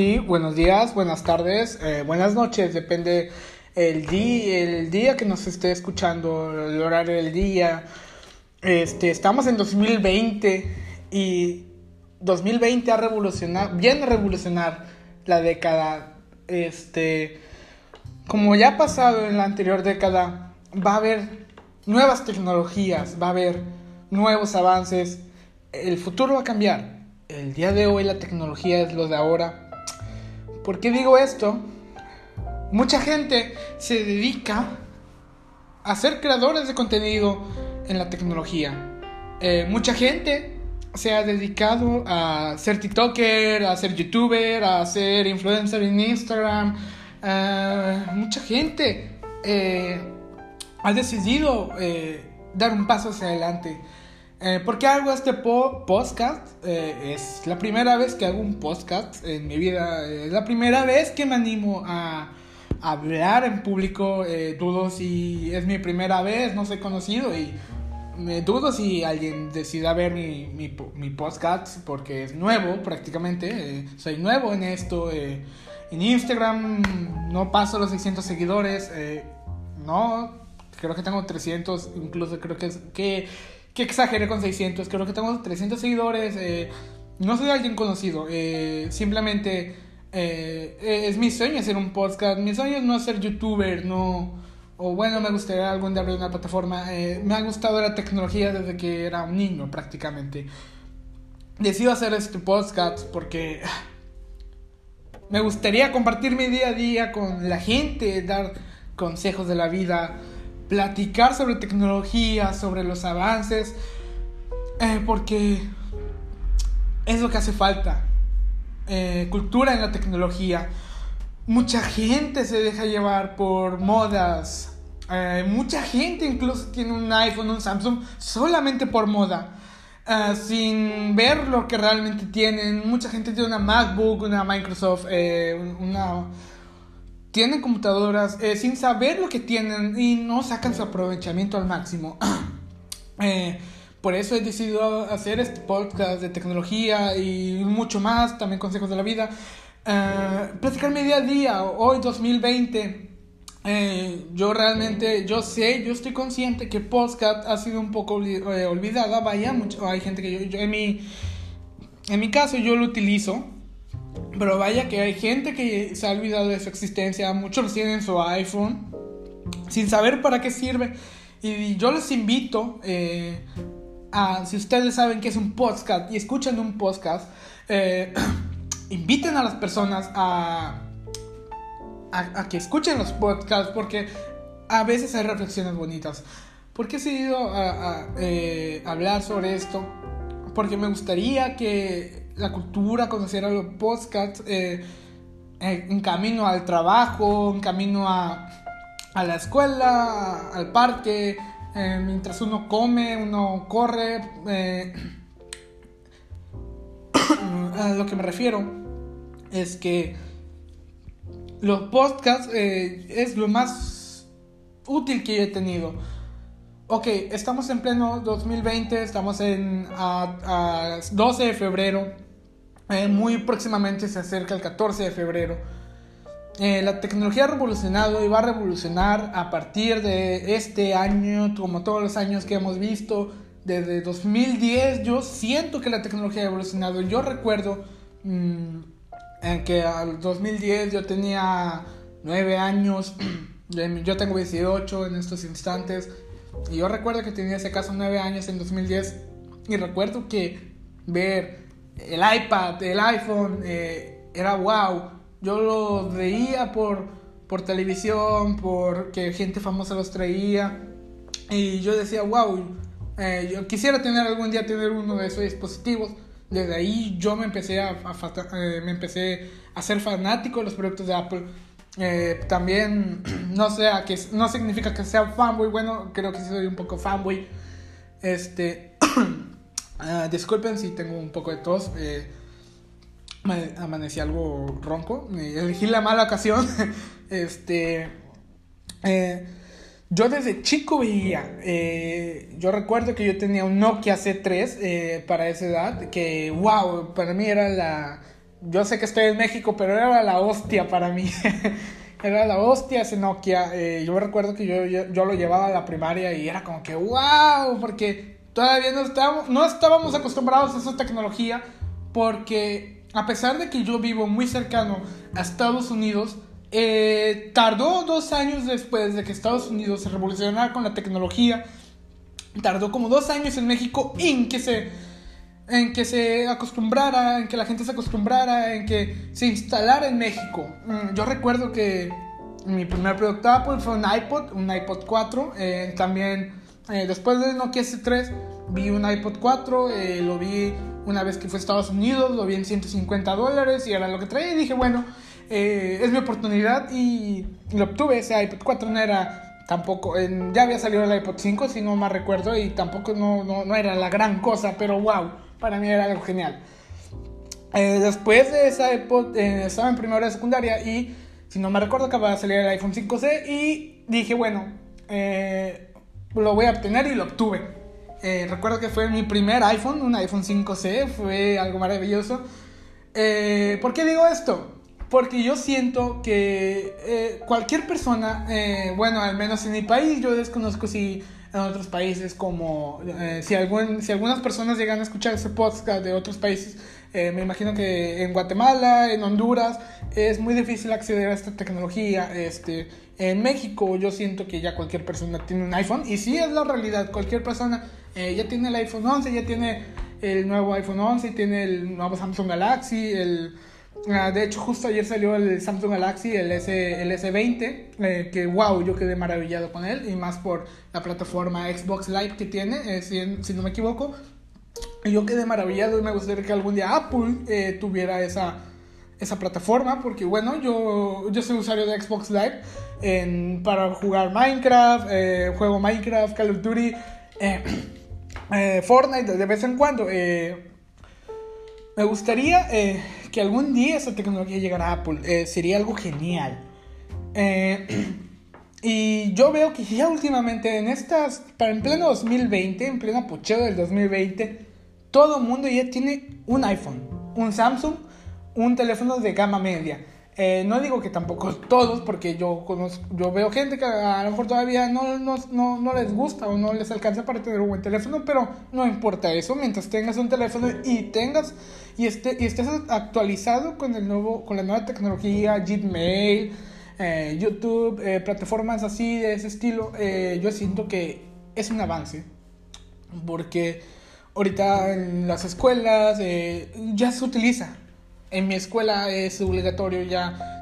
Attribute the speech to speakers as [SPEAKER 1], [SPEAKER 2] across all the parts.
[SPEAKER 1] Sí, buenos días, buenas tardes, eh, buenas noches, depende el día, el día que nos esté escuchando, el horario del día. Este, estamos en 2020 y 2020 ha revolucionado, viene a revolucionar la década. Este, como ya ha pasado en la anterior década, va a haber nuevas tecnologías, va a haber nuevos avances. El futuro va a cambiar. El día de hoy la tecnología es lo de ahora ¿Por qué digo esto? Mucha gente se dedica a ser creadores de contenido en la tecnología. Eh, mucha gente se ha dedicado a ser TikToker, a ser YouTuber, a ser influencer en Instagram. Eh, mucha gente eh, ha decidido dar un paso hacia adelante. Eh, ¿Por qué hago este podcast? Eh, es la primera vez que hago un podcast en mi vida. Es la primera vez que me animo a, hablar en público. Eh, dudo si es mi primera vez, no soy conocido y me dudo si alguien decida ver mi, mi, podcast porque es nuevo prácticamente. soy nuevo en esto. en Instagram no paso los 600 seguidores. no, creo que tengo 300, incluso creo que que que exageré con 600, creo que tengo 300 seguidores, eh, no soy alguien conocido, eh, simplemente eh, es mi sueño hacer un podcast, mi sueño es no ser youtuber, no, o bueno, me gustaría algún día abrir una plataforma, me ha gustado la tecnología desde que era un niño prácticamente. Decido hacer este podcast porque me gustaría compartir mi día a día con la gente, dar consejos de la vida, platicar sobre tecnología, sobre los avances, eh, porque es lo que hace falta. Eh, cultura en la tecnología. Mucha gente se deja llevar por modas. Eh, mucha gente incluso tiene un iPhone, un Samsung, solamente por moda. sin ver lo que realmente tienen. Mucha gente tiene una MacBook, una Microsoft, una tienen computadoras eh, sin saber lo que tienen y no sacan su aprovechamiento al máximo. Eh, por eso he decidido hacer este podcast de tecnología y mucho más, también consejos de la vida. Eh, platicar mi día a día, hoy 2020. yo realmente, yo sé, yo estoy consciente que podcast ha sido un poco olvidada. Vaya, mucho, hay gente que yo, en, mi, en mi caso yo lo utilizo pero vaya que hay gente que se ha olvidado de su existencia, muchos tienen su iPhone sin saber para qué sirve. Y yo les invito eh, a, si ustedes saben que es un podcast y escuchan un podcast, eh, inviten a las personas a, a, que escuchen los podcasts porque a veces hay reflexiones bonitas. ¿Por qué he decidido a, eh, hablar sobre esto? Porque me gustaría que la cultura, conocer a los podcasts, eh, eh, en camino al trabajo, en camino a, a la escuela, al parque, eh, mientras uno come, uno corre. a lo que me refiero es que los podcasts es lo más útil que he tenido. Ok, estamos en pleno 2020, estamos en a 12 de febrero eh, muy próximamente se acerca el 14 de febrero. Eh, la tecnología ha revolucionado y va a revolucionar a partir de este año, como todos los años que hemos visto. Desde 2010 yo siento que la tecnología ha evolucionado. Yo recuerdo mm, en que al 2010 yo tenía 9 años, yo tengo 18 en estos instantes. Y yo recuerdo que tenía ese caso 9 años en 2010. Y recuerdo que ver el iPad, el iPhone, eh, era wow. Yo lo veía por, por televisión, porque gente famosa los traía. Y yo decía, wow, eh, yo quisiera tener algún día tener uno de esos dispositivos. Desde ahí yo me empecé a, eh, me empecé a ser fanático de los productos de Apple. también no sea que no significa que sea fanboy, bueno, creo que soy un poco fanboy. Este Ah, disculpen si tengo un poco de tos. Eh, amanecí algo ronco. elegí la mala ocasión. este. Eh, yo desde chico veía. Eh, yo recuerdo que yo tenía un Nokia C3 para esa edad. Que, wow, para mí era la, yo sé que estoy en México, pero era la hostia para mí. era la hostia ese Nokia. Eh, yo recuerdo que yo, yo, lo llevaba a la primaria y era como que, wow, porque todavía no estábamos, no estábamos acostumbrados a esa tecnología, porque a pesar de que yo vivo muy cercano a Estados Unidos, eh, tardó dos años después de que Estados Unidos se revolucionara con la tecnología. Tardó como dos años en México en que se, en que se acostumbrara, en que la gente se acostumbrara, en que se instalara en México. Mm, yo recuerdo que mi primer producto Apple fue un iPod, un iPod 4. Eh, también eh, después de Nokia S3 vi un iPod 4, lo vi una vez que fue a Estados Unidos, lo vi en 150 dólares y era lo que traía y dije, bueno, eh, es mi oportunidad y lo obtuve. Ese iPod 4 no era tampoco, ya había salido el iPod 5 si no más recuerdo y tampoco no, no, era la gran cosa, pero wow, para mí era algo genial. Eh, después de esa iPod eh, estaba en primera de secundaria y si no me recuerdo acababa de salir el iPhone 5C y dije bueno, lo voy a obtener y lo obtuve. recuerdo que fue mi primer iPhone, un iPhone 5C, fue algo maravilloso. ¿Por qué digo esto? Porque yo siento que eh, cualquier persona, eh, bueno, al menos en mi país, yo desconozco si en otros países como, eh, si, algún, si algunas personas llegan a escuchar ese podcast de otros países, me imagino que en Guatemala, en Honduras, es muy difícil acceder a esta tecnología. Este, en México yo siento que ya cualquier persona tiene un iPhone y sí es la realidad, cualquier persona ya tiene el iPhone 11, ya tiene el nuevo iPhone 11, tiene el nuevo Samsung Galaxy, el Ah, de hecho, justo ayer salió el Samsung Galaxy, el, S, el S20, eh, que wow, yo quedé maravillado con él, y más por la plataforma Xbox Live que tiene, eh, si, no me equivoco. Yo quedé maravillado y me gustaría que algún día Apple eh, tuviera esa, esa plataforma, porque bueno, yo, yo soy usuario de Xbox Live para jugar Minecraft, juego Minecraft, Call of Duty, Fortnite de vez en cuando. me gustaría que algún día esa tecnología llegara a Apple. Eh, sería algo genial. Y yo veo que ya últimamente en estas, para en pleno 2020, en pleno pocheo del 2020, todo el mundo ya tiene un iPhone, un Samsung, un teléfono de gama media. Eh, no digo que tampoco todos, porque yo, conozco, yo veo gente que a lo mejor todavía no, no, no, les gusta o no les alcanza para tener un buen teléfono, pero no importa eso, mientras tengas un teléfono y tengas y, esté, y estés actualizado con, el nuevo, con la nueva tecnología, Gmail, eh, YouTube, eh, plataformas así de ese estilo, yo siento que es un avance, porque ahorita en las escuelas ya se utiliza en mi escuela es obligatorio ya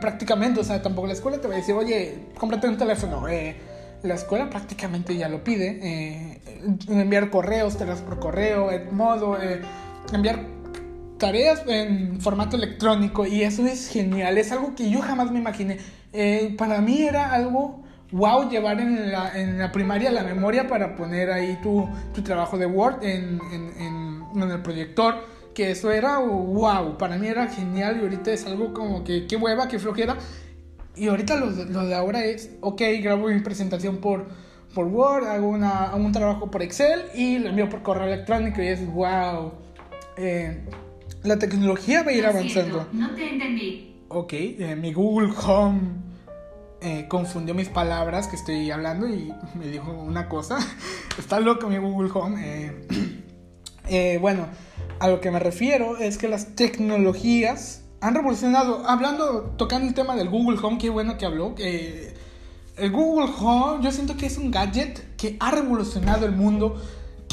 [SPEAKER 1] prácticamente, o sea, tampoco la escuela te va a decir, oye, cómprate un teléfono. Eh, la escuela prácticamente ya lo pide. Eh, enviar correos, tareas por correo, modo, eh, enviar tareas en formato electrónico y eso es genial, es algo que yo jamás me imaginé. para mí era algo wow llevar en la, en la, primaria la memoria para poner ahí tu, tu trabajo de Word en, en, en, el proyector que eso era wow, para mí era genial y ahorita es algo como que qué hueva, qué flojera. Y ahorita lo, lo de ahora es, ok, grabo mi presentación por, por Word, hago, una, un trabajo por Excel y lo envío por correo electrónico y es wow. Eh, la tecnología va a ir avanzando.
[SPEAKER 2] no te entendí.
[SPEAKER 1] Ok, eh, mi Google Home eh, confundió mis palabras que estoy hablando y me dijo una cosa. Está loco mi Google Home. bueno, a lo que me refiero es que las tecnologías han revolucionado. Hablando, tocando el tema del Google Home, qué bueno que habló. el Google Home, yo siento que es un gadget que ha revolucionado el mundo,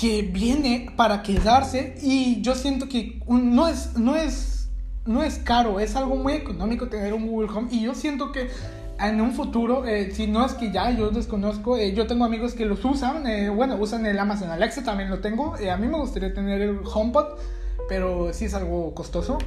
[SPEAKER 1] que viene para quedarse y yo siento que no es, no es, no es caro, es algo muy económico tener un Google Home y yo siento que en un futuro, eh, si no es que ya yo desconozco, eh, yo tengo amigos que los usan, eh, bueno, usan el Amazon Alexa, también lo tengo, a mí me gustaría tener el HomePod, pero sí es algo costoso,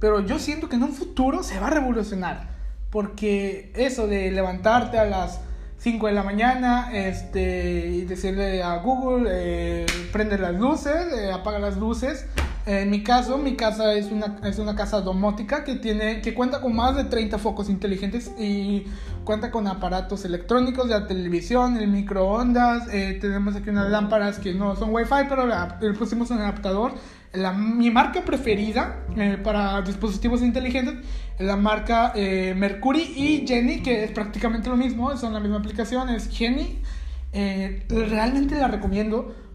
[SPEAKER 1] pero yo siento que en un futuro se va a revolucionar, porque eso de levantarte a las 5 de la mañana este, y decirle a Google, prende las luces, apaga las luces, En mi caso, mi casa es una, es una casa domótica que, tiene, que cuenta con más de 30 focos inteligentes y cuenta con aparatos electrónicos, la televisión, el microondas. Eh, tenemos aquí unas lámparas que no son Wi-Fi, pero le pusimos un adaptador. La, mi marca preferida eh, para dispositivos inteligentes es la marca eh, Mercury y Jenny, que es prácticamente lo mismo, son la misma aplicación, es Jenny. realmente la recomiendo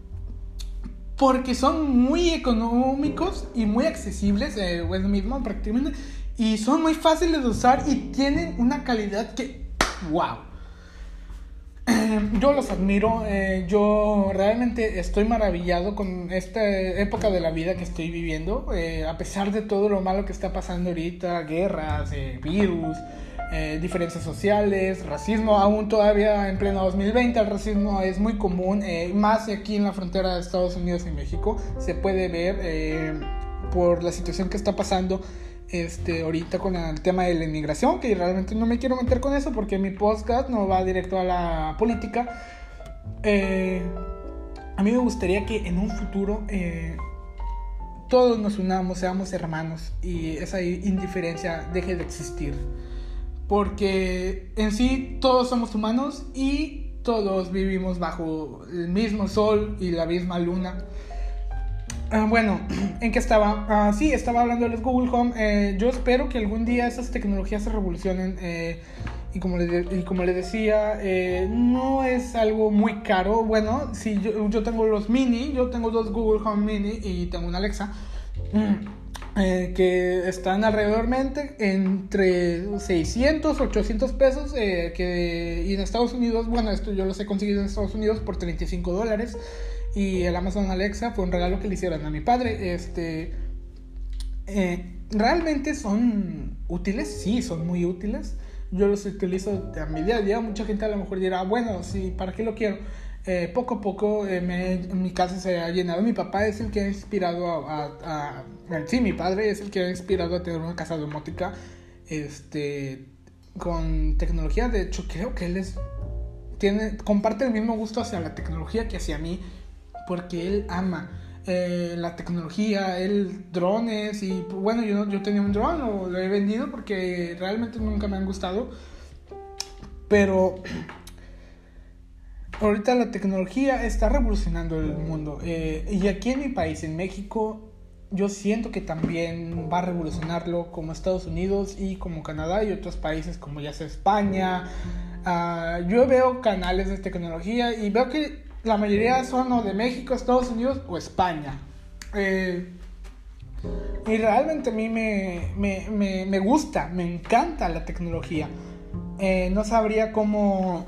[SPEAKER 1] porque son muy económicos y muy accesibles, eh, mismo prácticamente, y son muy fáciles de usar y tienen una calidad que, wow. Eh, yo los admiro, eh, yo realmente estoy maravillado con esta época de la vida que estoy viviendo, a pesar de todo lo malo que está pasando ahorita, guerras, virus, eh, diferencias sociales, racismo, aún todavía en pleno 2020 el racismo es muy común, eh, más aquí en la frontera de Estados Unidos y México se puede ver eh, por la situación que está pasando este, ahorita con el tema de la inmigración, que realmente no me quiero meter con eso porque mi podcast no va directo a la política. a mí me gustaría que en un futuro todos nos unamos, seamos hermanos y esa indiferencia deje de existir porque en sí todos somos humanos y todos vivimos bajo el mismo sol y la misma luna. Ah, bueno, ¿en qué estaba? Ah, sí, estaba hablando de los Google Home. Eh, yo espero que algún día esas tecnologías se revolucionen. Eh, y, como les, y como les decía, eh, no es algo muy caro. Bueno, si yo, yo, tengo los mini, yo tengo dos Google Home mini y tengo una Alexa. Mm. Eh, que están alrededormente entre 600, 800 pesos, eh, que, y en Estados Unidos, bueno, esto yo los he conseguido en Estados Unidos por 35 dólares, y el Amazon Alexa fue un regalo que le hicieron a mi padre, este, eh, realmente son útiles, sí, son muy útiles, yo los utilizo a mi día a día, mucha gente a lo mejor dirá, bueno, sí, ¿para qué lo quiero? Eh, poco a poco eh, mi casa se ha llenado. Mi papá es el que ha inspirado a, Sí, mi padre es el que ha inspirado a tener una casa domótica este, con tecnología. De hecho, creo que él es... Tiene, comparte el mismo gusto hacia la tecnología que hacia mí, porque él ama eh, la tecnología, él drones y bueno, yo, yo tenía un drone, lo, lo he vendido porque realmente nunca me han gustado, pero ahorita la tecnología está revolucionando el mundo. Eh, y aquí en mi país, en México, yo siento que también va a revolucionarlo como Estados Unidos y como Canadá y otros países como ya sea España. Ah, yo veo canales de tecnología y veo que la mayoría son o de México, Estados Unidos o España. Eh, y realmente a mí me, me, me, me, gusta, me encanta la tecnología. Eh, no sabría cómo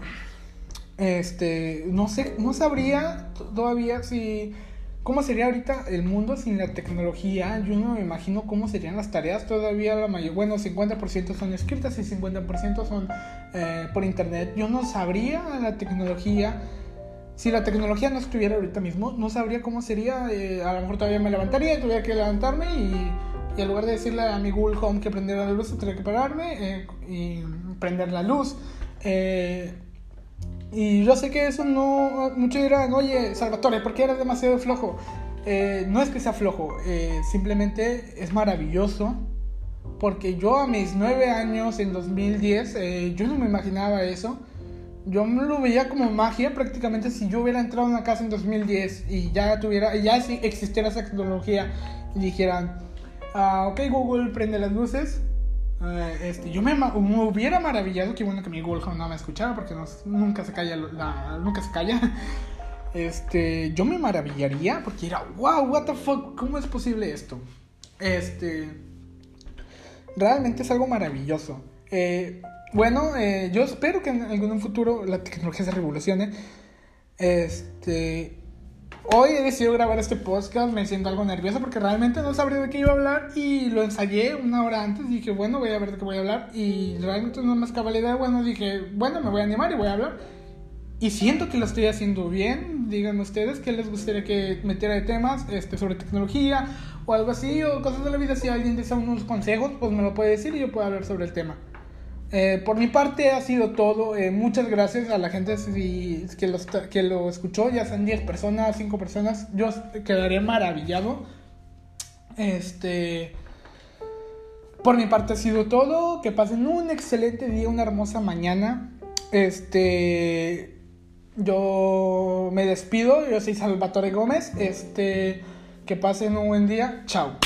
[SPEAKER 1] este, no sé, no sabría todavía si cómo sería ahorita el mundo sin la tecnología. Yo no me imagino cómo serían las tareas todavía la mayor, bueno, 50% son escritas y 50% son eh, por internet. Yo no sabría la tecnología. Si la tecnología no estuviera ahorita mismo, no sabría cómo sería. Eh, a lo mejor todavía me levantaría, tuviera que levantarme y, y, en lugar de decirle a mi Google Home que prendiera la luz, tendría que pararme eh, y prender la luz. Eh, y yo sé que eso no. Muchos dirán, oye, Salvatore, ¿por qué eres demasiado flojo? Eh, no es que sea flojo, eh, simplemente es maravilloso. Porque yo a mis nueve años, en 2010, eh, yo no me imaginaba eso. Yo lo veía como magia prácticamente si yo hubiera entrado a una casa en 2010 y ya tuviera, ya existiera esa tecnología y dijeran, ah, ok Google, prende las luces, eh, este, yo me, hubiera maravillado, que bueno que mi Home no me escuchara porque nunca se calla, nunca se calla. Este, yo me maravillaría porque era, wow, what the fuck, ¿cómo es posible esto? Este, realmente es algo maravilloso. Eh, bueno, eh, yo espero que en algún futuro la tecnología se revolucione. Este, Hoy he decidido grabar este podcast, me siento algo nervioso porque realmente no sabría de qué iba a hablar y lo ensayé una hora antes, dije, bueno, voy a ver de qué voy a hablar. Y realmente no más cabalidad, bueno, dije, bueno, me voy a animar y voy a hablar. Y siento que lo estoy haciendo bien, díganme ustedes qué les gustaría que metiera de temas este, sobre tecnología o algo así o cosas de la vida, si alguien desea unos consejos, pues me lo puede decir y yo puedo hablar sobre el tema. Eh, por mi parte ha sido todo. Eh, muchas gracias a la gente que, que lo escuchó, ya sean 10 personas, 5 personas. Yo quedaría maravillado. Este. Por mi parte ha sido todo. Que pasen un excelente día, una hermosa mañana. Este. Yo me despido. Yo soy Salvatore Gómez. Este. Que pasen un buen día. Chao.